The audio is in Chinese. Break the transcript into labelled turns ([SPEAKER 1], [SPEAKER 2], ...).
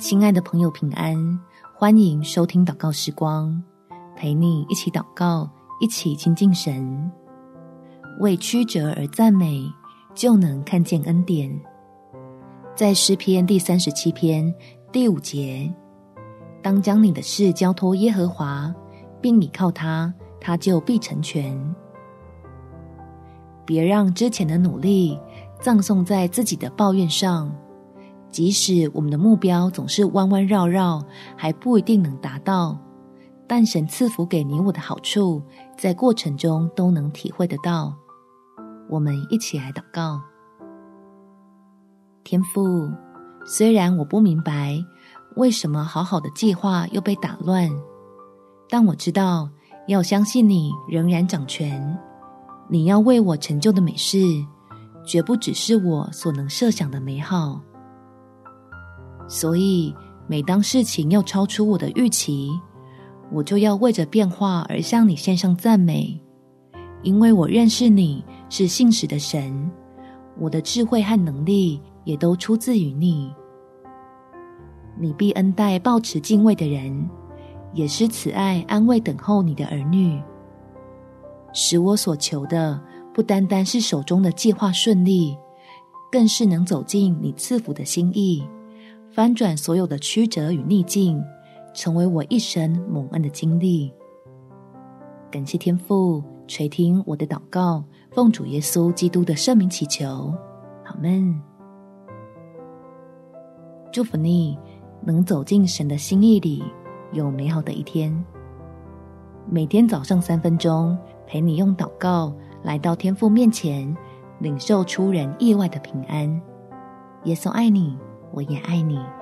[SPEAKER 1] 亲爱的朋友，平安！欢迎收听祷告时光，陪你一起祷告，一起亲近神。为曲折而赞美，就能看见恩典。在诗篇第三十七篇第五节，当将你的事交托耶和华，并倚靠他，他就必成全。别让之前的努力葬送在自己的抱怨上。即使我们的目标总是弯弯绕绕，还不一定能达到，但神赐福给你我的好处，在过程中都能体会得到。我们一起来祷告。天父，虽然我不明白为什么好好的计划又被打乱，但我知道要相信你仍然掌权，你要为我成就的美事，绝不只是我所能设想的美好。所以，每当事情要超出我的预期，我就要为着变化而向你献上赞美，因为我认识你是信实的神，我的智慧和能力也都出自于你。你必恩待抱持敬畏的人，也是慈爱安慰等候你的儿女，使我所求的不单单是手中的计划顺利，更是能走进你赐福的心意。翻转所有的曲折与逆境，成为我一生蒙恩的经历。感谢天父垂听我的祷告，奉主耶稣基督的圣名祈求，阿们。祝福你能走进神的心意里，有美好的一天。每天早上三分钟，陪你用祷告来到天父面前，领受出人意外的平安。耶稣爱你。我也爱你。